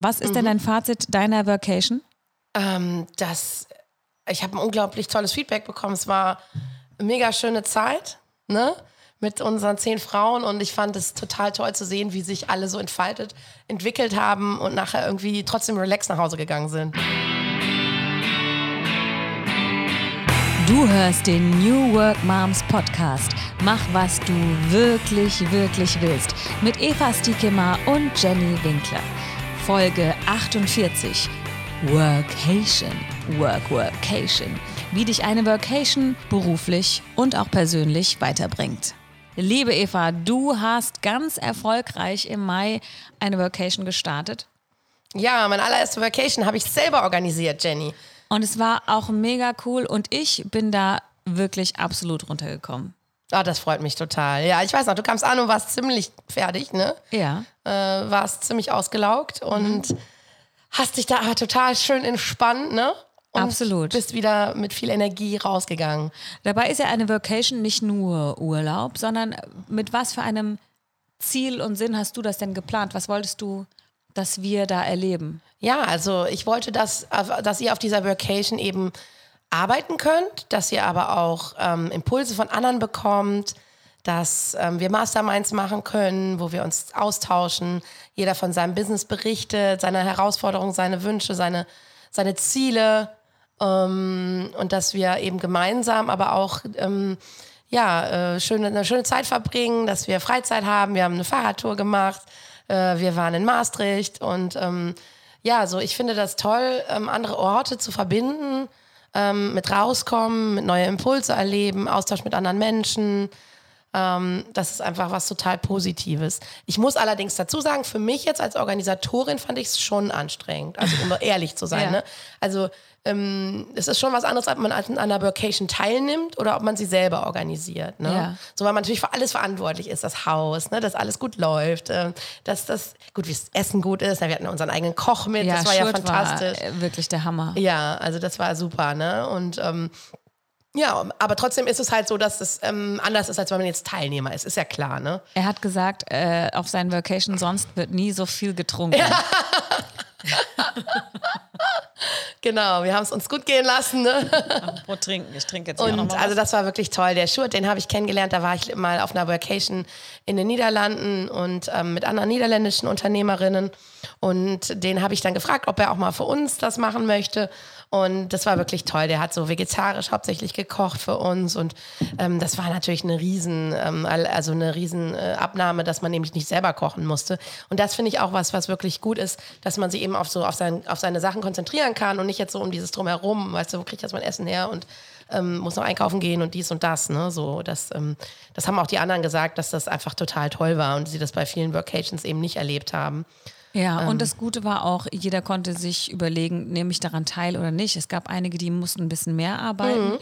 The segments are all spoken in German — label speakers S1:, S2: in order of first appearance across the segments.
S1: Was ist denn dein Fazit deiner Vacation?
S2: Ähm, das, ich habe ein unglaublich tolles Feedback bekommen. Es war eine mega schöne Zeit, ne? Mit unseren zehn Frauen und ich fand es total toll zu sehen, wie sich alle so entfaltet, entwickelt haben und nachher irgendwie trotzdem relaxed nach Hause gegangen sind.
S1: Du hörst den New Work Moms Podcast. Mach, was du wirklich, wirklich willst. Mit Eva Stiekema und Jenny Winkler. Folge 48. Workation. Work, Workation. Wie dich eine Workation beruflich und auch persönlich weiterbringt. Liebe Eva, du hast ganz erfolgreich im Mai eine Workation gestartet.
S2: Ja, meine allererste Vacation habe ich selber organisiert, Jenny.
S1: Und es war auch mega cool und ich bin da wirklich absolut runtergekommen.
S2: Ah, das freut mich total. Ja, ich weiß noch, du kamst an und warst ziemlich fertig, ne?
S1: Ja.
S2: Äh, warst ziemlich ausgelaugt und hast dich da total schön entspannt, ne? Und
S1: Absolut.
S2: Bist wieder mit viel Energie rausgegangen.
S1: Dabei ist ja eine Vacation nicht nur Urlaub, sondern mit was für einem Ziel und Sinn hast du das denn geplant? Was wolltest du, dass wir da erleben?
S2: Ja, also ich wollte, dass, dass ihr auf dieser Vacation eben arbeiten könnt, dass ihr aber auch ähm, Impulse von anderen bekommt, dass ähm, wir Masterminds machen können, wo wir uns austauschen, jeder von seinem Business berichtet, seine Herausforderungen, seine Wünsche, seine, seine Ziele ähm, und dass wir eben gemeinsam aber auch ähm, ja, äh, schöne, eine schöne Zeit verbringen, dass wir Freizeit haben. Wir haben eine Fahrradtour gemacht, äh, wir waren in Maastricht und ähm, ja, so ich finde das toll, ähm, andere Orte zu verbinden, ähm, mit rauskommen, mit neue Impulse erleben, Austausch mit anderen Menschen. Ähm, das ist einfach was total Positives. Ich muss allerdings dazu sagen, für mich jetzt als Organisatorin fand ich es schon anstrengend, also um ehrlich zu sein.
S1: Ja.
S2: Ne? Also ähm, es ist schon was anderes, ob man an einer Vacation teilnimmt oder ob man sie selber organisiert. Ne?
S1: Ja.
S2: So, weil man natürlich für alles verantwortlich ist, das Haus, ne? dass alles gut läuft, äh, dass das, gut, wie das Essen gut ist. Wir hatten unseren eigenen Koch mit, das war ja
S1: Schurt
S2: fantastisch.
S1: War äh, wirklich der Hammer.
S2: Ja, also das war super, ne? Und ähm, ja, aber trotzdem ist es halt so, dass es ähm, anders ist, als wenn man jetzt Teilnehmer ist. Ist ja klar, ne?
S1: Er hat gesagt, äh, auf seinen Vacation sonst wird nie so viel getrunken.
S2: Genau, wir haben es uns gut gehen lassen, ne?
S1: Apropos trinken, ich trinke jetzt hier auch noch
S2: Und
S1: mal
S2: also
S1: was.
S2: das war wirklich toll. Der Schurt, den habe ich kennengelernt. Da war ich mal auf einer Vacation in den Niederlanden und ähm, mit anderen niederländischen Unternehmerinnen. Und den habe ich dann gefragt, ob er auch mal für uns das machen möchte. Und das war wirklich toll. Der hat so vegetarisch hauptsächlich gekocht für uns. Und ähm, das war natürlich eine riesen, ähm, also eine riesen äh, Abnahme, dass man nämlich nicht selber kochen musste. Und das finde ich auch was, was wirklich gut ist, dass man sich eben auf so auf, sein, auf seine Sachen konzentrieren kann und nicht jetzt so um dieses drumherum, weißt du, wo kriege ich jetzt mein Essen her und ähm, muss noch einkaufen gehen und dies und das. Ne? So, das, ähm, das haben auch die anderen gesagt, dass das einfach total toll war und sie das bei vielen Workations eben nicht erlebt haben.
S1: Ja,
S2: Ähm.
S1: und das Gute war auch, jeder konnte sich überlegen, nehme ich daran teil oder nicht. Es gab einige, die mussten ein bisschen mehr arbeiten
S2: Mhm.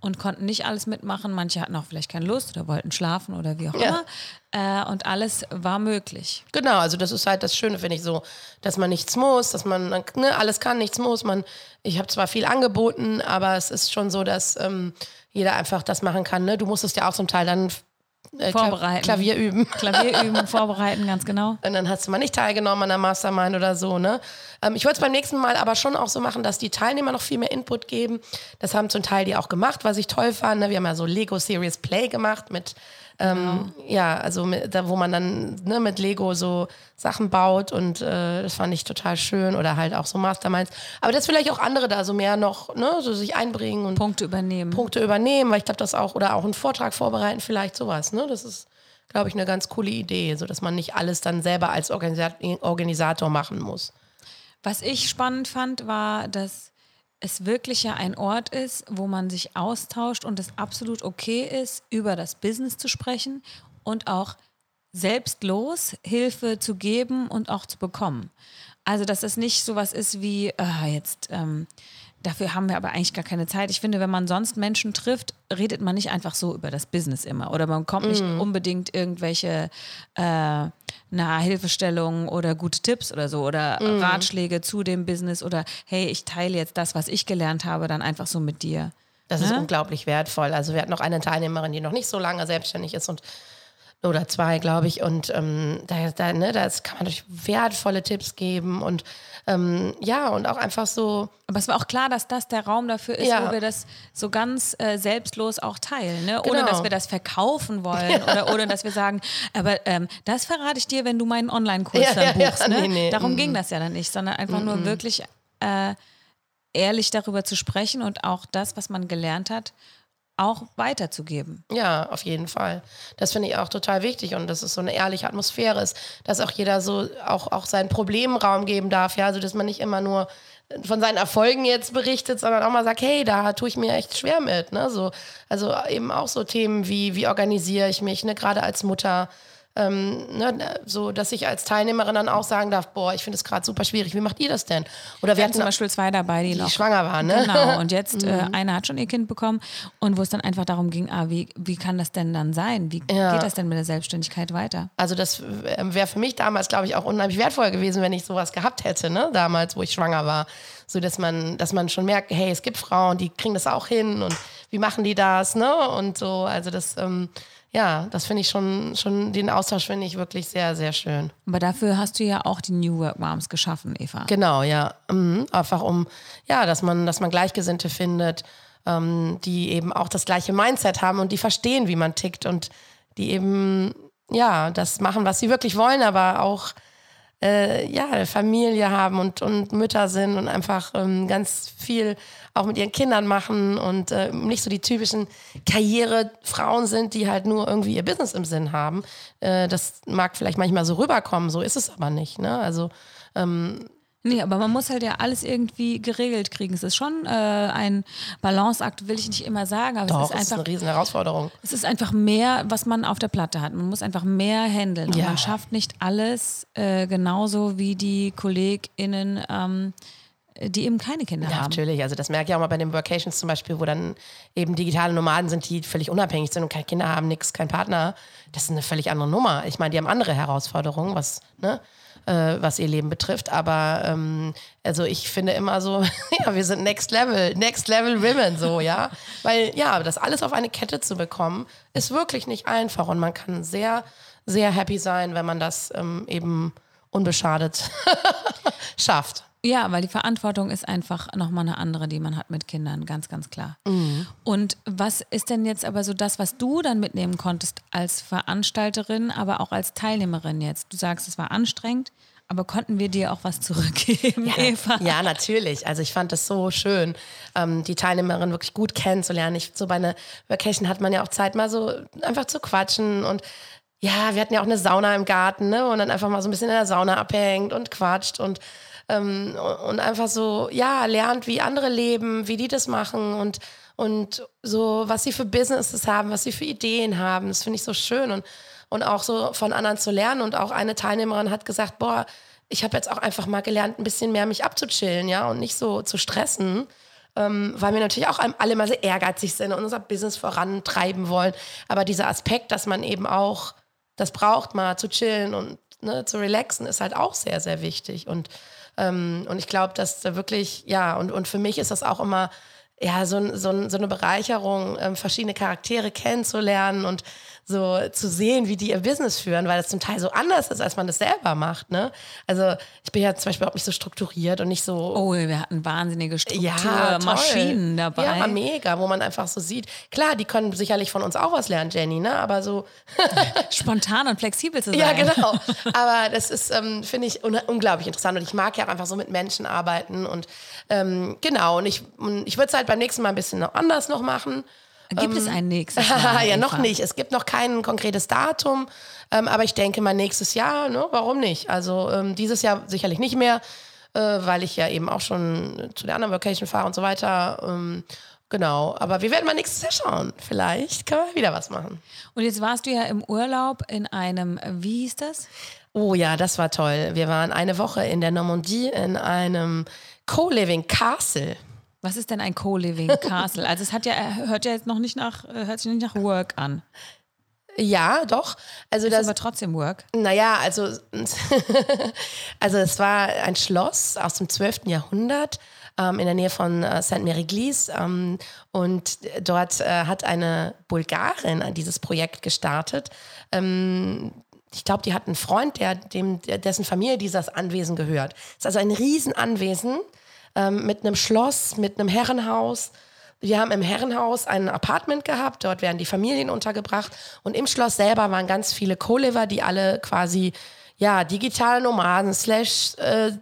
S1: und konnten nicht alles mitmachen. Manche hatten auch vielleicht keine Lust oder wollten schlafen oder wie auch immer. Äh, und alles war möglich.
S2: Genau, also das ist halt das Schöne, finde ich so, dass man nichts muss, dass man ne, alles kann, nichts muss. Man, ich habe zwar viel angeboten, aber es ist schon so, dass ähm, jeder einfach das machen kann. Ne? Du musstest ja auch zum Teil dann äh,
S1: Vorbereiten.
S2: Klavier üben.
S1: Klavier üben, vorbereiten, ganz genau.
S2: Und dann hast du mal nicht teilgenommen an der Mastermind oder so, ne? Ähm, ich wollte es beim nächsten Mal aber schon auch so machen, dass die Teilnehmer noch viel mehr Input geben. Das haben zum Teil die auch gemacht, was ich toll fand. Ne? Wir haben ja so Lego Serious Play gemacht mit, ähm, ja, also mit, da, wo man dann ne, mit Lego so Sachen baut und äh, das fand ich total schön. Oder halt auch so Masterminds. Aber dass vielleicht auch andere da so mehr noch, ne, so sich einbringen und
S1: Punkte übernehmen.
S2: Punkte übernehmen, weil ich glaube, das auch, oder auch einen Vortrag vorbereiten, vielleicht sowas, ne? Das ist, glaube ich, eine ganz coole Idee, so dass man nicht alles dann selber als Organisa Organisator machen muss.
S1: Was ich spannend fand, war, dass es wirklich ja ein Ort ist, wo man sich austauscht und es absolut okay ist, über das Business zu sprechen und auch selbstlos Hilfe zu geben und auch zu bekommen. Also, dass es nicht sowas ist wie, ah, jetzt, ähm, dafür haben wir aber eigentlich gar keine Zeit. Ich finde, wenn man sonst Menschen trifft, redet man nicht einfach so über das Business immer. Oder man kommt nicht unbedingt irgendwelche äh, na, Hilfestellungen oder gute Tipps oder so oder Ratschläge zu dem Business oder hey, ich teile jetzt das, was ich gelernt habe, dann einfach so mit dir.
S2: Das ist
S1: Ne?
S2: unglaublich wertvoll. Also wir hatten noch eine Teilnehmerin, die noch nicht so lange selbstständig ist und oder zwei, glaube ich. Und ähm, da, da, ne, da kann man durch wertvolle Tipps geben und ähm, ja, und auch einfach so.
S1: Aber es war auch klar, dass das der Raum dafür ist, ja. wo wir das so ganz äh, selbstlos auch teilen, ne? ohne genau. dass wir das verkaufen wollen ja. oder ohne dass wir sagen, aber ähm, das verrate ich dir, wenn du meinen Online-Kurs ja, dann buchst. ne? Nee, nee. Darum mm. ging das ja dann nicht, sondern einfach mm. nur wirklich äh, ehrlich darüber zu sprechen und auch das, was man gelernt hat, auch weiterzugeben.
S2: Ja, auf jeden Fall. Das finde ich auch total wichtig und dass es so eine ehrliche Atmosphäre ist, dass auch jeder so auch, auch seinen Problemen Raum geben darf, ja, also dass man nicht immer nur von seinen Erfolgen jetzt berichtet, sondern auch mal sagt, hey, da tue ich mir echt schwer mit, ne, so, also eben auch so Themen wie, wie organisiere ich mich, ne, gerade als Mutter, ähm, ne, so dass ich als Teilnehmerin dann auch sagen darf, boah, ich finde es gerade super schwierig, wie macht ihr das denn?
S1: Oder wir hatten zum Beispiel zwei dabei, die, die noch
S2: schwanger waren, ne?
S1: Genau, und jetzt äh, mhm. eine hat schon ihr Kind bekommen und wo es dann einfach darum ging, ah, wie, wie kann das denn dann sein? Wie ja. geht das denn mit der Selbstständigkeit weiter?
S2: Also das wäre für mich damals, glaube ich, auch unheimlich wertvoll gewesen, wenn ich sowas gehabt hätte, ne? damals, wo ich schwanger war. So dass man, dass man schon merkt, hey, es gibt Frauen, die kriegen das auch hin und wie machen die das, ne? Und so, also das ähm, ja, das finde ich schon, schon, den Austausch finde ich wirklich sehr, sehr schön.
S1: Aber dafür hast du ja auch die New Work Moms geschaffen, Eva.
S2: Genau, ja. Mhm. Einfach um, ja, dass man, dass man Gleichgesinnte findet, ähm, die eben auch das gleiche Mindset haben und die verstehen, wie man tickt und die eben, ja, das machen, was sie wirklich wollen, aber auch äh, ja, Familie haben und, und Mütter sind und einfach ähm, ganz viel auch mit ihren Kindern machen und äh, nicht so die typischen Karrierefrauen sind, die halt nur irgendwie ihr Business im Sinn haben. Äh, das mag vielleicht manchmal so rüberkommen, so ist es aber nicht. Ne? Also ähm,
S1: Nee, aber man muss halt ja alles irgendwie geregelt kriegen. Es ist schon äh, ein Balanceakt, will ich nicht immer sagen, aber
S2: Doch,
S1: es ist einfach
S2: ist eine riesen Herausforderung.
S1: Es ist einfach mehr, was man auf der Platte hat. Man muss einfach mehr handeln. Ja. Und man schafft nicht alles äh, genauso wie die KollegInnen. Ähm, die eben keine Kinder
S2: ja,
S1: haben.
S2: Natürlich, also das merke ich auch mal bei den Workations zum Beispiel, wo dann eben digitale Nomaden sind, die völlig unabhängig sind und keine Kinder haben, nichts, kein Partner. Das ist eine völlig andere Nummer. Ich meine, die haben andere Herausforderungen, was, ne, äh, was ihr Leben betrifft. Aber ähm, also ich finde immer so, ja, wir sind Next Level, Next Level Women, so, ja. Weil ja, das alles auf eine Kette zu bekommen, ist wirklich nicht einfach und man kann sehr, sehr happy sein, wenn man das ähm, eben unbeschadet schafft.
S1: Ja, weil die Verantwortung ist einfach nochmal eine andere, die man hat mit Kindern, ganz, ganz klar. Mhm. Und was ist denn jetzt aber so das, was du dann mitnehmen konntest als Veranstalterin, aber auch als Teilnehmerin jetzt? Du sagst, es war anstrengend, aber konnten wir dir auch was zurückgeben,
S2: ja,
S1: Eva?
S2: Ja, natürlich. Also ich fand das so schön, ähm, die Teilnehmerin wirklich gut kennenzulernen. Ich, so bei einer Vacation hat man ja auch Zeit, mal so einfach zu quatschen und ja, wir hatten ja auch eine Sauna im Garten, ne? Und dann einfach mal so ein bisschen in der Sauna abhängt und quatscht und ähm, und einfach so, ja, lernt, wie andere leben, wie die das machen und, und so, was sie für Businesses haben, was sie für Ideen haben. Das finde ich so schön und, und auch so von anderen zu lernen. Und auch eine Teilnehmerin hat gesagt, boah, ich habe jetzt auch einfach mal gelernt, ein bisschen mehr mich abzuchillen, ja, und nicht so zu stressen. Ähm, weil wir natürlich auch alle mal sehr ehrgeizig sind und unser Business vorantreiben wollen. Aber dieser Aspekt, dass man eben auch das braucht, mal zu chillen und ne, zu relaxen, ist halt auch sehr, sehr wichtig. Und ähm, und ich glaube, dass da wirklich, ja, und, und für mich ist das auch immer ja, so, so, so eine Bereicherung, ähm, verschiedene Charaktere kennenzulernen und so zu sehen, wie die ihr Business führen, weil das zum Teil so anders ist, als man das selber macht. Ne? Also ich bin ja zum Beispiel auch nicht so strukturiert und nicht so.
S1: Oh, wir hatten wahnsinnige Strukturmaschinen ja, dabei.
S2: Ja, mega, wo man einfach so sieht. Klar, die können sicherlich von uns auch was lernen, Jenny, ne? Aber so
S1: spontan und flexibel zu sein.
S2: Ja, genau. Aber das ist, ähm, finde ich, un unglaublich interessant und ich mag ja auch einfach so mit Menschen arbeiten und ähm, genau. Und ich, ich würde es halt beim nächsten Mal ein bisschen anders noch machen.
S1: Gibt ähm, es ein nächstes Mal?
S2: ja, noch nicht. Es gibt noch kein konkretes Datum, ähm, aber ich denke mal nächstes Jahr, ne? warum nicht? Also ähm, dieses Jahr sicherlich nicht mehr, äh, weil ich ja eben auch schon zu der anderen Vacation fahre und so weiter. Ähm, genau, aber wir werden mal nächstes Jahr schauen. Vielleicht können wir wieder was machen.
S1: Und jetzt warst du ja im Urlaub in einem, wie hieß das?
S2: Oh ja, das war toll. Wir waren eine Woche in der Normandie in einem Co-Living Castle.
S1: Was ist denn ein Co-Living Castle? Also es hat ja, hört ja jetzt noch nicht nach, hört sich nicht nach Work an.
S2: Ja, doch. Also
S1: das
S2: das,
S1: ist aber trotzdem Work.
S2: naja, also, also es war ein Schloss aus dem 12. Jahrhundert ähm, in der Nähe von äh, St. Mary Glees. Ähm, und dort äh, hat eine Bulgarin dieses Projekt gestartet. Ähm, ich glaube, die hat einen Freund, der, dem, dessen Familie dieses Anwesen gehört. Es ist also ein Riesenanwesen ähm, mit einem Schloss, mit einem Herrenhaus. Wir haben im Herrenhaus ein Apartment gehabt, dort werden die Familien untergebracht und im Schloss selber waren ganz viele Co-Liver, die alle quasi ja digitale Nomaden slash äh,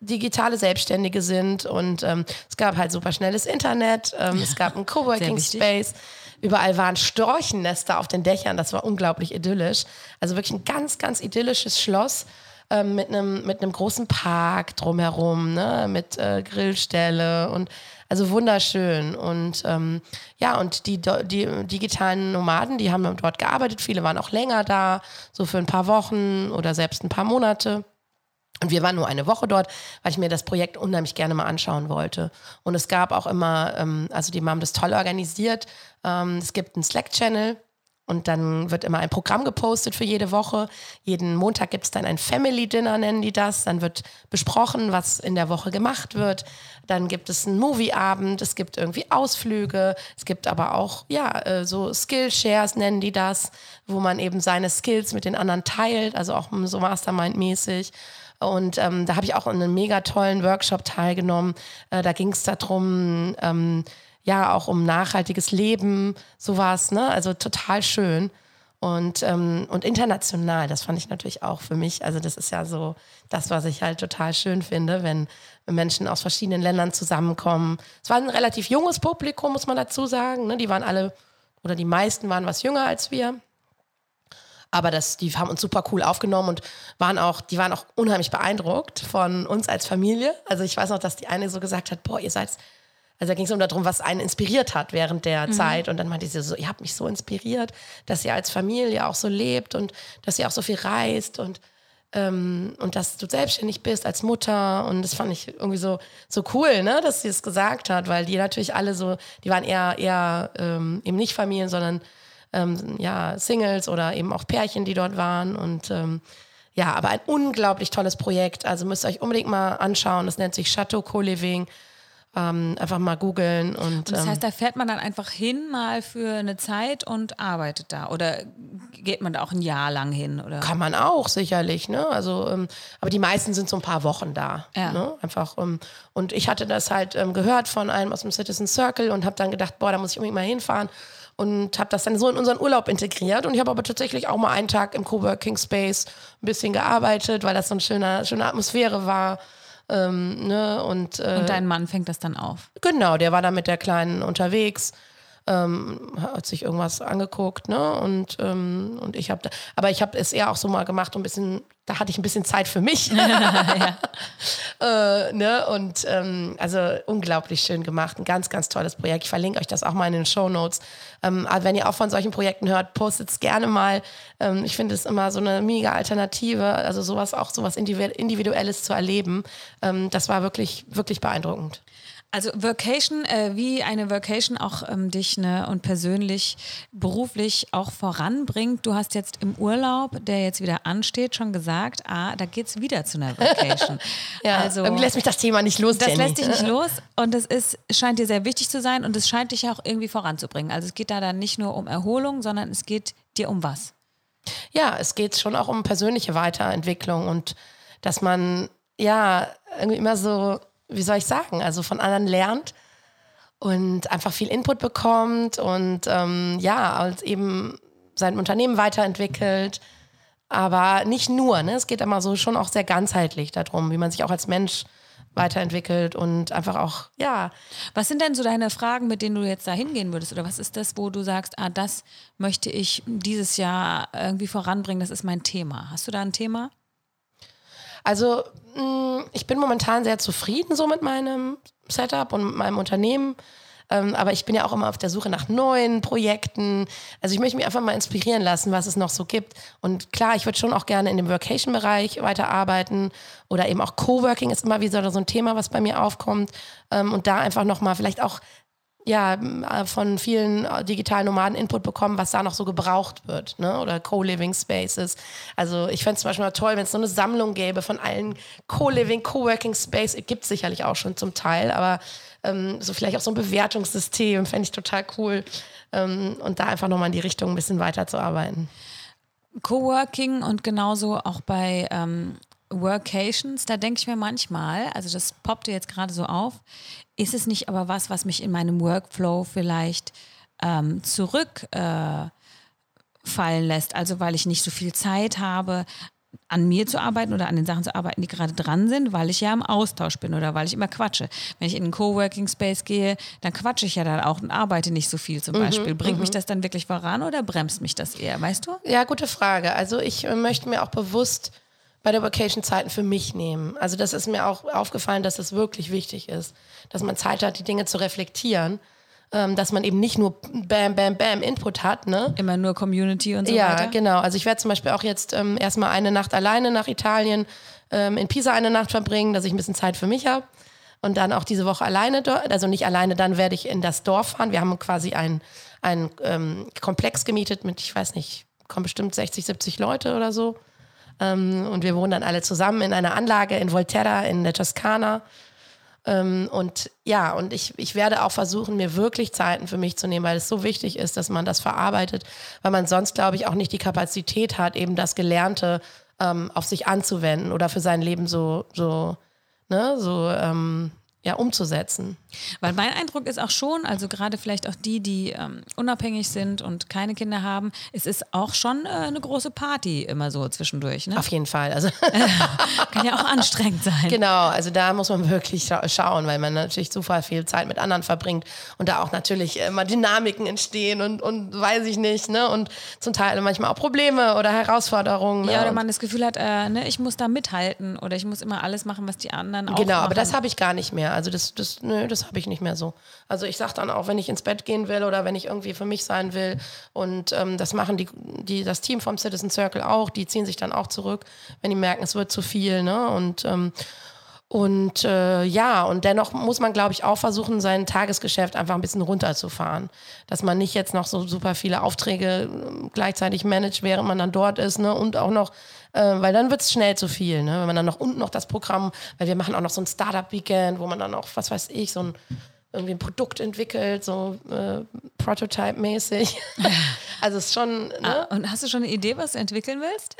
S2: digitale Selbstständige sind und ähm, es gab halt super schnelles Internet, ähm, es gab einen Coworking Space. Überall waren Storchennester auf den Dächern, das war unglaublich idyllisch. Also wirklich ein ganz, ganz idyllisches Schloss ähm, mit einem mit einem großen Park drumherum, ne? mit äh, Grillstelle und also wunderschön. Und ähm, ja, und die, die digitalen Nomaden, die haben dort gearbeitet. Viele waren auch länger da, so für ein paar Wochen oder selbst ein paar Monate. Und wir waren nur eine Woche dort, weil ich mir das Projekt unheimlich gerne mal anschauen wollte. Und es gab auch immer, ähm, also die haben das toll organisiert. Ähm, es gibt einen Slack-Channel, und dann wird immer ein Programm gepostet für jede Woche. Jeden Montag gibt es dann ein Family Dinner, nennen die das. Dann wird besprochen, was in der Woche gemacht wird. Dann gibt es einen Movieabend, es gibt irgendwie Ausflüge, es gibt aber auch, ja, äh, so Skill-Shares nennen die das, wo man eben seine Skills mit den anderen teilt, also auch so Mastermind-mäßig. Und ähm, da habe ich auch in einem mega tollen Workshop teilgenommen. Äh, da ging es darum, ähm, ja, auch um nachhaltiges Leben, sowas, ne? Also total schön. Und, ähm, und international, das fand ich natürlich auch für mich. Also, das ist ja so das, was ich halt total schön finde, wenn Menschen aus verschiedenen Ländern zusammenkommen. Es war ein relativ junges Publikum, muss man dazu sagen. Ne? Die waren alle, oder die meisten waren was jünger als wir. Aber das, die haben uns super cool aufgenommen und waren auch, die waren auch unheimlich beeindruckt von uns als Familie. Also ich weiß noch, dass die eine so gesagt hat, boah, ihr seid, also da ging es um darum, was einen inspiriert hat während der mhm. Zeit. Und dann meinte sie so, ihr habt mich so inspiriert, dass ihr als Familie auch so lebt und dass ihr auch so viel reist und ähm, und dass du selbstständig bist als Mutter und das fand ich irgendwie so so cool, ne, dass sie es gesagt hat, weil die natürlich alle so, die waren eher eher ähm, eben nicht Familien, sondern ähm, ja, Singles oder eben auch Pärchen, die dort waren. Und ähm, ja, aber ein unglaublich tolles Projekt. Also müsst ihr euch unbedingt mal anschauen. Das nennt sich Chateau Co-Living. Ähm, einfach mal googeln. Und,
S1: und, das heißt, ähm, da fährt man dann einfach hin mal für eine Zeit und arbeitet da? Oder geht man da auch ein Jahr lang hin? Oder?
S2: Kann man auch, sicherlich. Ne? Also, ähm, aber die meisten sind so ein paar Wochen da. Ja. Ne? Einfach, ähm, und ich hatte das halt ähm, gehört von einem aus dem Citizen Circle und habe dann gedacht, boah, da muss ich unbedingt mal hinfahren und habe das dann so in unseren Urlaub integriert. Und ich habe aber tatsächlich auch mal einen Tag im Coworking Space ein bisschen gearbeitet, weil das so eine schöne, schöne Atmosphäre war. Ähm, ne? und,
S1: äh, und dein Mann fängt das dann auf?
S2: Genau, der war da mit der Kleinen unterwegs ähm, hat sich irgendwas angeguckt, ne? Und, ähm, und ich habe, aber ich habe es eher auch so mal gemacht, um ein bisschen, da hatte ich ein bisschen Zeit für mich. äh, ne? Und ähm, also unglaublich schön gemacht, ein ganz, ganz tolles Projekt. Ich verlinke euch das auch mal in den Show Notes. Ähm, also wenn ihr auch von solchen Projekten hört, postet es gerne mal. Ähm, ich finde es immer so eine mega Alternative, also sowas auch sowas Individuelles zu erleben. Ähm, das war wirklich, wirklich beeindruckend.
S1: Also Vocation, äh, wie eine Vocation auch ähm, dich ne, und persönlich, beruflich auch voranbringt. Du hast jetzt im Urlaub, der jetzt wieder ansteht, schon gesagt, ah, da geht es wieder zu einer Vocation.
S2: ja, also, irgendwie lässt mich das Thema nicht los,
S1: Das
S2: Jenny.
S1: lässt dich nicht los und es ist, scheint dir sehr wichtig zu sein und es scheint dich auch irgendwie voranzubringen. Also es geht da dann nicht nur um Erholung, sondern es geht dir um was?
S2: Ja, es geht schon auch um persönliche Weiterentwicklung und dass man ja irgendwie immer so wie soll ich sagen, also von anderen lernt und einfach viel Input bekommt und ähm, ja, als eben sein Unternehmen weiterentwickelt. Aber nicht nur, ne? es geht immer so schon auch sehr ganzheitlich darum, wie man sich auch als Mensch weiterentwickelt und einfach auch, ja.
S1: Was sind denn so deine Fragen, mit denen du jetzt da hingehen würdest? Oder was ist das, wo du sagst, ah, das möchte ich dieses Jahr irgendwie voranbringen, das ist mein Thema. Hast du da ein Thema?
S2: Also mm, ich bin momentan sehr zufrieden so mit meinem Setup und meinem Unternehmen. Ähm, aber ich bin ja auch immer auf der Suche nach neuen Projekten. Also ich möchte mich einfach mal inspirieren lassen, was es noch so gibt. Und klar, ich würde schon auch gerne in dem Workation-Bereich weiterarbeiten oder eben auch Coworking ist immer wieder so ein Thema, was bei mir aufkommt. Ähm, und da einfach nochmal vielleicht auch ja, äh, von vielen äh, digitalen Nomaden Input bekommen, was da noch so gebraucht wird, ne? oder Co-Living Spaces. Also ich fände es zum Beispiel mal toll, wenn es so eine Sammlung gäbe von allen Co-Living, Co-Working Space, gibt es sicherlich auch schon zum Teil, aber ähm, so vielleicht auch so ein Bewertungssystem fände ich total cool ähm, und da einfach nochmal in die Richtung ein bisschen weiterzuarbeiten.
S1: Coworking und genauso auch bei ähm, Workations, da denke ich mir manchmal, also das poppte jetzt gerade so auf, ist es nicht aber was, was mich in meinem Workflow vielleicht ähm, zurückfallen äh, lässt? Also weil ich nicht so viel Zeit habe, an mir zu arbeiten oder an den Sachen zu arbeiten, die gerade dran sind, weil ich ja im Austausch bin oder weil ich immer quatsche. Wenn ich in einen Coworking Space gehe, dann quatsche ich ja dann auch und arbeite nicht so viel zum mhm, Beispiel. Bringt mich mhm. das dann wirklich voran oder bremst mich das eher, weißt du?
S2: Ja, gute Frage. Also ich äh, möchte mir auch bewusst bei der Vacation Zeiten für mich nehmen. Also das ist mir auch aufgefallen, dass es das wirklich wichtig ist, dass man Zeit hat, die Dinge zu reflektieren. Ähm, dass man eben nicht nur Bam, Bam, Bam Input hat. Ne?
S1: Immer nur Community und so
S2: ja,
S1: weiter.
S2: Ja, genau. Also ich werde zum Beispiel auch jetzt ähm, erstmal eine Nacht alleine nach Italien, ähm, in Pisa eine Nacht verbringen, dass ich ein bisschen Zeit für mich habe. Und dann auch diese Woche alleine dort, also nicht alleine, dann werde ich in das Dorf fahren. Wir haben quasi einen ähm, Komplex gemietet mit, ich weiß nicht, kommen bestimmt 60, 70 Leute oder so. Ähm, und wir wohnen dann alle zusammen in einer Anlage in Volterra in der Toskana. Ähm, und ja, und ich, ich werde auch versuchen, mir wirklich Zeiten für mich zu nehmen, weil es so wichtig ist, dass man das verarbeitet, weil man sonst, glaube ich, auch nicht die Kapazität hat, eben das Gelernte ähm, auf sich anzuwenden oder für sein Leben so, so, ne, so ähm, ja, umzusetzen.
S1: Weil mein Eindruck ist auch schon, also gerade vielleicht auch die, die ähm, unabhängig sind und keine Kinder haben, es ist auch schon äh, eine große Party immer so zwischendurch. Ne?
S2: Auf jeden Fall. Also
S1: Kann ja auch anstrengend sein.
S2: Genau, also da muss man wirklich scha schauen, weil man natürlich super viel Zeit mit anderen verbringt und da auch natürlich immer Dynamiken entstehen und, und weiß ich nicht, ne? Und zum Teil manchmal auch Probleme oder Herausforderungen.
S1: Ne? Ja,
S2: ne?
S1: oder man das Gefühl hat, äh, ne, ich muss da mithalten oder ich muss immer alles machen, was die anderen auch
S2: Genau,
S1: machen.
S2: aber das habe ich gar nicht mehr. Also das, das, nö, das habe ich nicht mehr so. Also ich sage dann auch, wenn ich ins Bett gehen will oder wenn ich irgendwie für mich sein will und ähm, das machen die, die, das Team vom Citizen Circle auch, die ziehen sich dann auch zurück, wenn die merken, es wird zu viel. Ne? Und ähm, und äh, ja, und dennoch muss man, glaube ich, auch versuchen, sein Tagesgeschäft einfach ein bisschen runterzufahren. Dass man nicht jetzt noch so super viele Aufträge äh, gleichzeitig managt, während man dann dort ist, ne? Und auch noch, äh, weil dann wird es schnell zu viel, ne? Wenn man dann noch unten noch das Programm, weil wir machen auch noch so ein Startup-Weekend, wo man dann auch, was weiß ich, so ein irgendwie ein Produkt entwickelt, so äh, Prototype-mäßig. also es ist schon. Ne?
S1: Ah, und hast du schon eine Idee, was du entwickeln willst?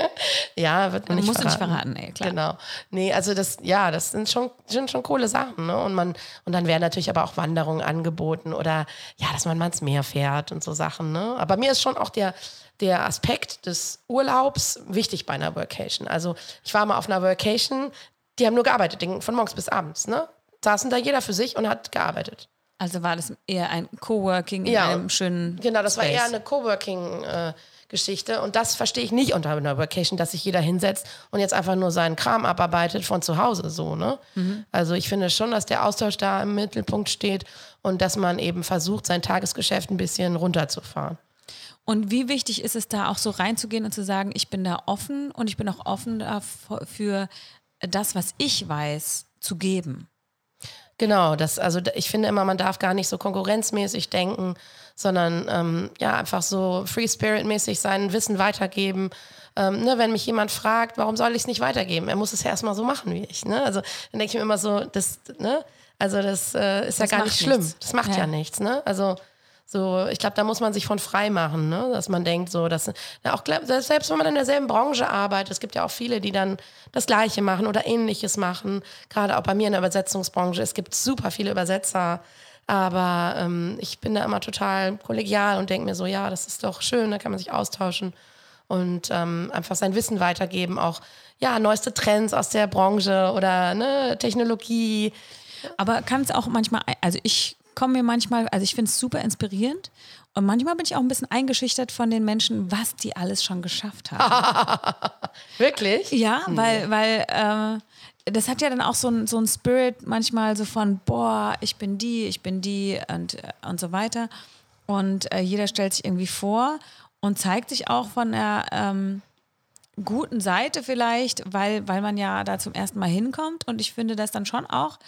S2: ja, wird man nicht
S1: musst
S2: verraten.
S1: du nicht verraten, ey, klar.
S2: Genau. Nee, also das, ja, das sind schon, sind schon coole Sachen. Ne? Und, man, und dann werden natürlich aber auch Wanderungen angeboten oder ja, dass man mal ins Meer fährt und so Sachen. Ne? Aber mir ist schon auch der, der Aspekt des Urlaubs wichtig bei einer Workation. Also ich war mal auf einer Workation, die haben nur gearbeitet, von morgens bis abends. Ne? Saßen da jeder für sich und hat gearbeitet.
S1: Also war das eher ein Coworking in
S2: ja,
S1: einem schönen.
S2: Genau, das
S1: Space.
S2: war eher eine Coworking-Geschichte. Äh, und das verstehe ich nicht unter einer Vacation, dass sich jeder hinsetzt und jetzt einfach nur seinen Kram abarbeitet von zu Hause so. Ne? Mhm. Also ich finde schon, dass der Austausch da im Mittelpunkt steht und dass man eben versucht, sein Tagesgeschäft ein bisschen runterzufahren.
S1: Und wie wichtig ist es da auch so reinzugehen und zu sagen, ich bin da offen und ich bin auch offen dafür, das, was ich weiß, zu geben?
S2: Genau, das, also ich finde immer, man darf gar nicht so konkurrenzmäßig denken, sondern ähm, ja, einfach so Free Spirit-mäßig sein Wissen weitergeben. Ähm, ne, wenn mich jemand fragt, warum soll ich es nicht weitergeben? Er muss es ja erstmal so machen wie ich. Ne? Also dann denke ich mir immer so, das, ne? Also das äh, ist das ja gar nicht schlimm. Nichts. Das macht ja, ja nichts, ne? Also so, ich glaube, da muss man sich von frei machen, ne? dass man denkt, so, dass ja, auch selbst wenn man in derselben Branche arbeitet, es gibt ja auch viele, die dann das Gleiche machen oder Ähnliches machen. Gerade auch bei mir in der Übersetzungsbranche, es gibt super viele Übersetzer, aber ähm, ich bin da immer total kollegial und denke mir so, ja, das ist doch schön, da kann man sich austauschen und ähm, einfach sein Wissen weitergeben, auch ja neueste Trends aus der Branche oder ne, Technologie.
S1: Aber kann es auch manchmal, also ich kommen mir manchmal, also ich finde es super inspirierend und manchmal bin ich auch ein bisschen eingeschüchtert von den Menschen, was die alles schon geschafft haben.
S2: Wirklich?
S1: Ja, weil, weil äh, das hat ja dann auch so ein, so ein Spirit manchmal so von, boah, ich bin die, ich bin die und, und so weiter. Und äh, jeder stellt sich irgendwie vor und zeigt sich auch von der ähm, guten Seite vielleicht, weil, weil man ja da zum ersten Mal hinkommt. Und ich finde das dann schon auch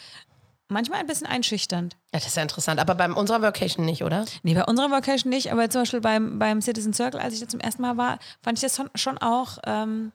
S1: manchmal ein bisschen einschüchternd.
S2: Ja, das ist ja interessant. Aber bei unserer Vacation nicht, oder?
S1: Nee, bei unserer Vacation nicht, aber zum Beispiel beim, beim Citizen Circle, als ich da zum ersten Mal war, fand ich das schon, schon auch ähm,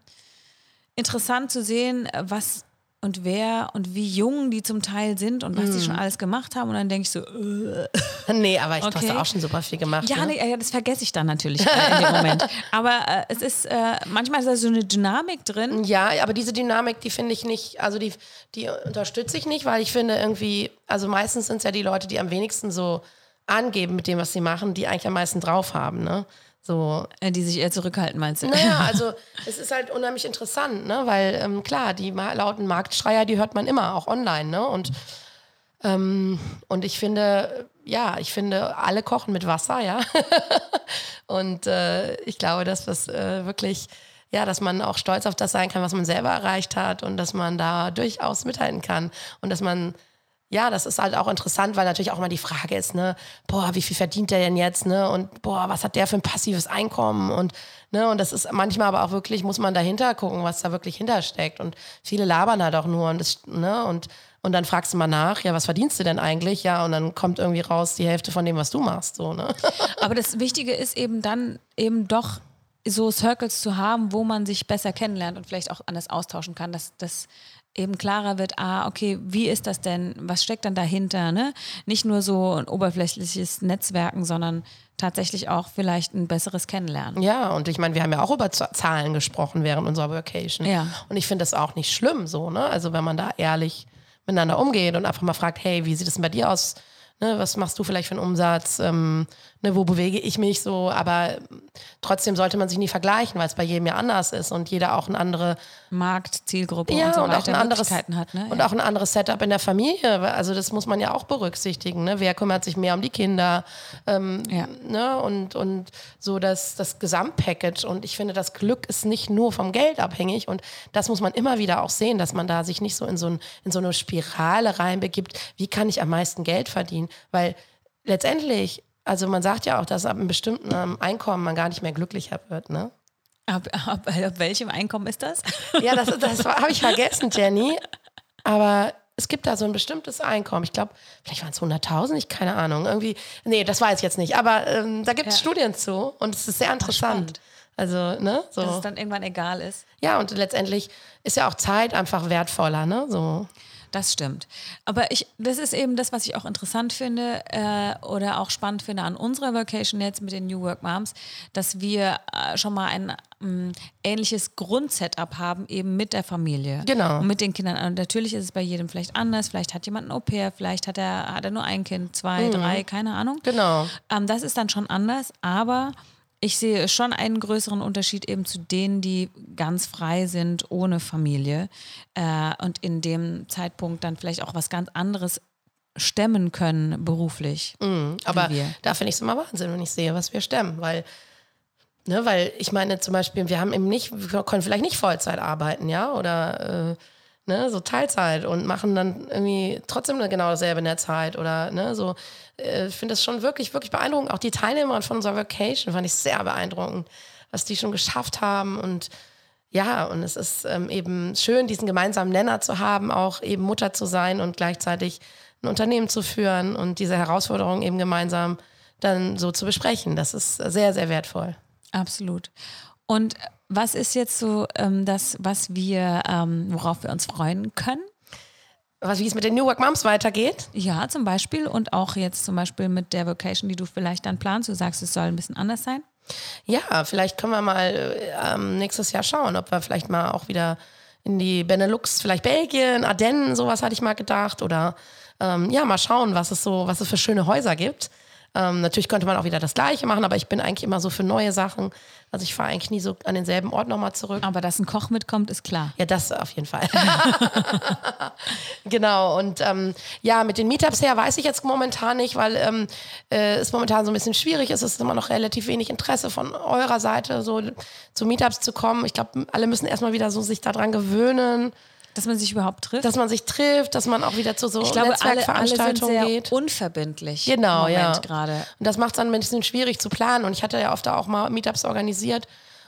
S1: interessant zu sehen, was und wer und wie jung die zum Teil sind und was die schon alles gemacht haben. Und dann denke ich so, äh.
S2: Nee, aber ich
S1: Okay.
S2: du hast auch schon super viel gemacht.
S1: ja,
S2: ne?
S1: nee, ja, das vergesse ich dann natürlich äh, in dem Moment. Aber äh, es ist, äh, manchmal ist da so eine Dynamik drin.
S2: Ja, aber diese Dynamik, die finde ich nicht, also die, die unterstütze ich nicht, weil ich finde irgendwie, also meistens sind es ja die Leute, die am wenigsten so angeben mit dem, was sie machen, die eigentlich am meisten drauf haben, ne? So,
S1: Äh, die sich eher zurückhalten, meinst du?
S2: naja, also es ist halt unheimlich interessant, ne? Weil ähm, klar, die lauten Marktschreier, die hört man immer, auch online, ne? Und, ähm, und ich finde, ja, ich finde, alle kochen mit Wasser, ja. und äh, ich glaube, dass das äh, wirklich, ja, dass man auch stolz auf das sein kann, was man selber erreicht hat und dass man da durchaus mithalten kann und dass man ja, das ist halt auch interessant, weil natürlich auch immer die Frage ist, ne, boah, wie viel verdient der denn jetzt, ne? Und boah, was hat der für ein passives Einkommen? Und, ne, und das ist manchmal aber auch wirklich, muss man dahinter gucken, was da wirklich hintersteckt. Und viele labern halt auch nur und das, ne, und, und dann fragst du mal nach, ja, was verdienst du denn eigentlich? Ja, und dann kommt irgendwie raus die Hälfte von dem, was du machst, so, ne?
S1: Aber das Wichtige ist eben dann eben doch so Circles zu haben, wo man sich besser kennenlernt und vielleicht auch anders austauschen kann, dass das eben klarer wird, ah, okay, wie ist das denn, was steckt dann dahinter, ne? Nicht nur so ein oberflächliches Netzwerken, sondern tatsächlich auch vielleicht ein besseres Kennenlernen.
S2: Ja, und ich meine, wir haben ja auch über Zahlen gesprochen während unserer Vacation.
S1: Ja.
S2: Und ich finde das auch nicht schlimm so, ne? Also wenn man da ehrlich miteinander umgeht und einfach mal fragt, hey, wie sieht es denn bei dir aus? Ne, was machst du vielleicht für einen Umsatz? Ähm, ne, wo bewege ich mich so? Aber trotzdem sollte man sich nie vergleichen, weil es bei jedem ja anders ist und jeder auch eine andere
S1: Markt, Zielgruppe
S2: ja,
S1: und so
S2: und auch ein anderes
S1: hat. Ne?
S2: und
S1: ja.
S2: auch ein anderes Setup in der Familie. Also das muss man ja auch berücksichtigen. Ne? Wer kümmert sich mehr um die Kinder? Ähm,
S1: Ja.
S2: ne? Und, und so das, das Gesamtpackage. Und ich finde, das Glück ist nicht nur vom Geld abhängig. Und das muss man immer wieder auch sehen, dass man da sich nicht so in so, ein, in so eine Spirale reinbegibt. Wie kann ich am meisten Geld verdienen? Weil letztendlich, also man sagt ja auch, dass ab einem bestimmten ähm, Einkommen man gar nicht mehr glücklicher wird. Ne?
S1: Ab, ab, ab welchem Einkommen ist das?
S2: Ja, das, das habe ich vergessen, Jenny. Aber es gibt da so ein bestimmtes Einkommen. Ich glaube, vielleicht waren es 100.000, ich keine Ahnung. Irgendwie, nee, das weiß ich jetzt nicht. Aber ähm, da gibt es
S1: Ja.
S2: Studien zu und es ist sehr interessant. Also, ne,
S1: Dass es
S2: so.
S1: dann irgendwann egal ist.
S2: Ja, und letztendlich ist ja auch Zeit einfach wertvoller, ne? So.
S1: Das stimmt. Aber ich, das ist eben das, was ich auch interessant finde äh, oder auch spannend finde an unserer Vacation jetzt mit den New Work Moms, dass wir äh, schon mal ein ähm, ähnliches Grundsetup haben, eben mit der Familie.
S2: Genau.
S1: Und mit den Kindern. Und natürlich ist es bei jedem vielleicht anders. Vielleicht hat jemand ein Au-pair, vielleicht hat er, hat er nur ein Kind, zwei, drei, keine Ahnung.
S2: Genau.
S1: Ähm, das ist dann schon anders, aber ich sehe schon einen größeren Unterschied eben zu denen, die ganz frei sind, ohne Familie äh, und in dem Zeitpunkt dann vielleicht auch was ganz anderes stemmen können beruflich.
S2: Aber
S1: Wie wir.
S2: da finde ich es immer Wahnsinn, wenn ich sehe, was wir stemmen. Weil, ne, weil ich meine zum Beispiel, wir haben eben nicht, wir können vielleicht nicht Vollzeit arbeiten, ja, oder äh, ne, so Teilzeit und machen dann irgendwie trotzdem genau dasselbe in der Zeit oder ne, so. Äh, Ich finde das schon wirklich, wirklich beeindruckend. Auch die Teilnehmer von unserer Vacation fand ich sehr beeindruckend, was die schon geschafft haben und ja, und es ist ähm, eben schön, diesen gemeinsamen Nenner zu haben, auch eben Mutter zu sein und gleichzeitig ein Unternehmen zu führen und diese Herausforderungen eben gemeinsam dann so zu besprechen. Das ist sehr, sehr wertvoll.
S1: Absolut. Und was ist jetzt so ähm, das, was wir, ähm, worauf wir uns freuen können?
S2: Was, wie es mit den New Work Moms weitergeht?
S1: Ja, zum Beispiel und auch jetzt zum Beispiel mit der Vocation, die du vielleicht dann planst. Du sagst, es soll ein bisschen anders sein.
S2: Ja, vielleicht können wir mal ähm, nächstes Jahr schauen, ob wir vielleicht mal auch wieder in die Benelux, vielleicht Belgien, Ardennen, sowas hatte ich mal gedacht. Oder ähm, ja, mal schauen, was es so, was es für schöne Häuser gibt. Ähm, natürlich könnte man auch wieder das Gleiche machen, aber ich bin eigentlich immer so für neue Sachen. Also ich fahre eigentlich nie so an denselben Ort nochmal zurück.
S1: Aber dass ein Koch mitkommt, ist klar.
S2: Ja, das auf jeden Fall. genau. Und ähm, ja, mit den Meetups her weiß ich jetzt momentan nicht, weil ähm, äh, es momentan so ein bisschen schwierig ist. Es ist immer noch relativ wenig Interesse von eurer Seite, so zu Meetups zu kommen. Ich glaube, alle müssen erstmal wieder so sich daran gewöhnen,
S1: Dass man sich überhaupt trifft.
S2: dass man sich trifft, dass man auch wieder zu so
S1: ich glaube, alle, alle sind
S2: Netzwerkveranstaltungen
S1: sehr
S2: geht.
S1: unverbindlich
S2: Genau, ja.
S1: gerade.
S2: Und das macht es dann ein bisschen schwierig zu planen. Und ich hatte ja oft auch mal Meetups organisiert,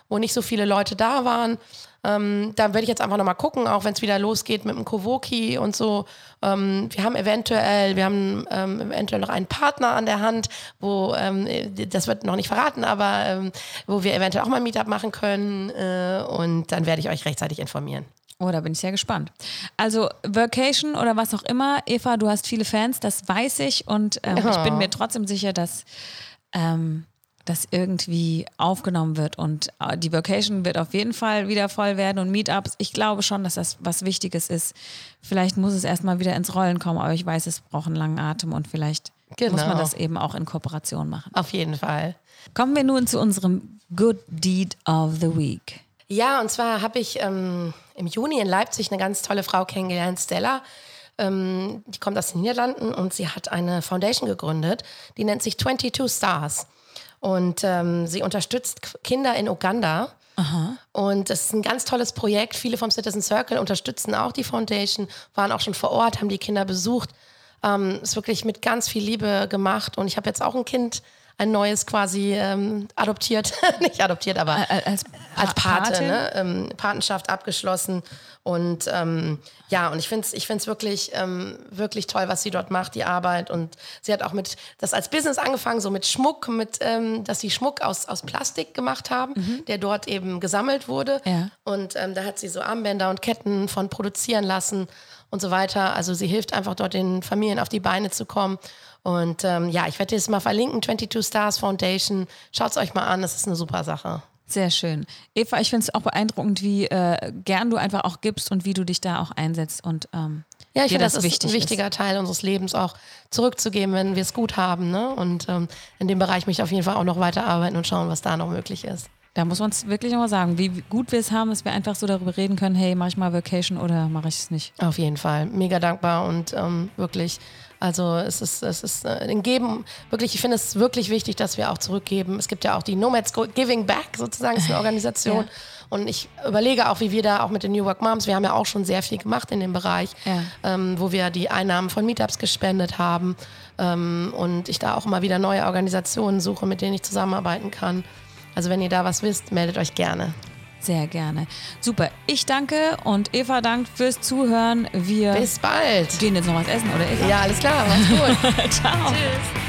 S2: wo nicht so viele Leute da waren. Ähm, da werde ich jetzt einfach nochmal gucken, auch wenn es wieder losgeht mit dem Kovoki und so. Ähm, wir haben eventuell, wir haben ähm, eventuell noch einen Partner an der Hand, wo, ähm, das wird noch nicht verraten, aber ähm, wo wir eventuell auch mal ein Meetup machen können. Äh, und dann werde ich euch rechtzeitig informieren.
S1: Oh, da bin ich sehr gespannt. Also Vacation oder was auch immer, Eva, du hast viele Fans, das weiß ich und ähm, oh. ich bin mir trotzdem sicher, dass ähm, das irgendwie aufgenommen wird und äh, die Vacation wird auf jeden Fall wieder voll werden und Meetups. Ich glaube schon, dass das was Wichtiges ist. Vielleicht muss es erstmal wieder ins Rollen kommen, aber ich weiß, es braucht einen langen Atem und vielleicht genau. muss man das eben auch in Kooperation machen.
S2: Auf jeden Fall.
S1: Kommen wir nun zu unserem Good Deed of the Week.
S2: Ja, und zwar habe ich ähm, im Juni in Leipzig eine ganz tolle Frau kennengelernt, Stella. Ähm, die kommt aus den Niederlanden und sie hat eine Foundation gegründet, die nennt sich 22 Stars. Und ähm, sie unterstützt Kinder in Uganda. Aha. Und das ist ein ganz tolles Projekt. Viele vom Citizen Circle unterstützen auch die Foundation, waren auch schon vor Ort, haben die Kinder besucht. Ähm, ist wirklich mit ganz viel Liebe gemacht. Und ich habe jetzt auch ein Kind ein neues quasi ähm, adoptiert, nicht adoptiert, aber als, als Pate, ne? ähm, Patenschaft abgeschlossen. Und ähm, ja, und ich finde es ich find's wirklich, ähm, wirklich toll, was sie dort macht, die Arbeit. Und sie hat auch mit das als Business angefangen, so mit Schmuck, mit, ähm, dass sie Schmuck aus, aus Plastik gemacht haben, mhm. der dort eben gesammelt wurde. Ja. Und ähm, da hat sie so Armbänder und Ketten von produzieren lassen und so weiter. Also sie hilft einfach dort den Familien auf die Beine zu kommen. Und ähm, ja, ich werde das mal verlinken, 22 Stars Foundation. Schaut es euch mal an, das ist eine super Sache.
S1: Sehr schön. Eva, ich finde es auch beeindruckend, wie äh, gern du einfach auch gibst und wie du dich da auch einsetzt und ähm,
S2: ja, ich finde, das, das ist ein wichtiger ist. Teil unseres Lebens, auch zurückzugeben, wenn wir es gut haben. Ne? Und ähm, in dem Bereich möchte ich auf jeden Fall auch noch weiterarbeiten und schauen, was da noch möglich ist.
S1: Da muss man es wirklich nochmal sagen, wie gut wir es haben, dass wir einfach so darüber reden können, hey, mache ich mal Vacation oder mache ich es nicht.
S2: Auf jeden Fall. Mega dankbar und ähm, wirklich also es ist, es ist äh, ein Geben, wirklich, ich finde es wirklich wichtig, dass wir auch zurückgeben. Es gibt ja auch die Nomads Giving Back sozusagen, ist eine Organisation. Ja. Und ich überlege auch, wie wir da auch mit den New Work Moms, wir haben ja auch schon sehr viel gemacht in dem Bereich, ja. ähm, wo wir die Einnahmen von Meetups gespendet haben. Ähm, und ich da auch immer wieder neue Organisationen suche, mit denen ich zusammenarbeiten kann. Also wenn ihr da was wisst, meldet euch gerne.
S1: Sehr gerne. Super. Ich danke und Eva dankt fürs Zuhören. Wir
S2: bis bald.
S1: Gehen jetzt noch was essen, oder Eva?
S2: Ja, alles klar. Mach's gut. Ciao. Tschüss.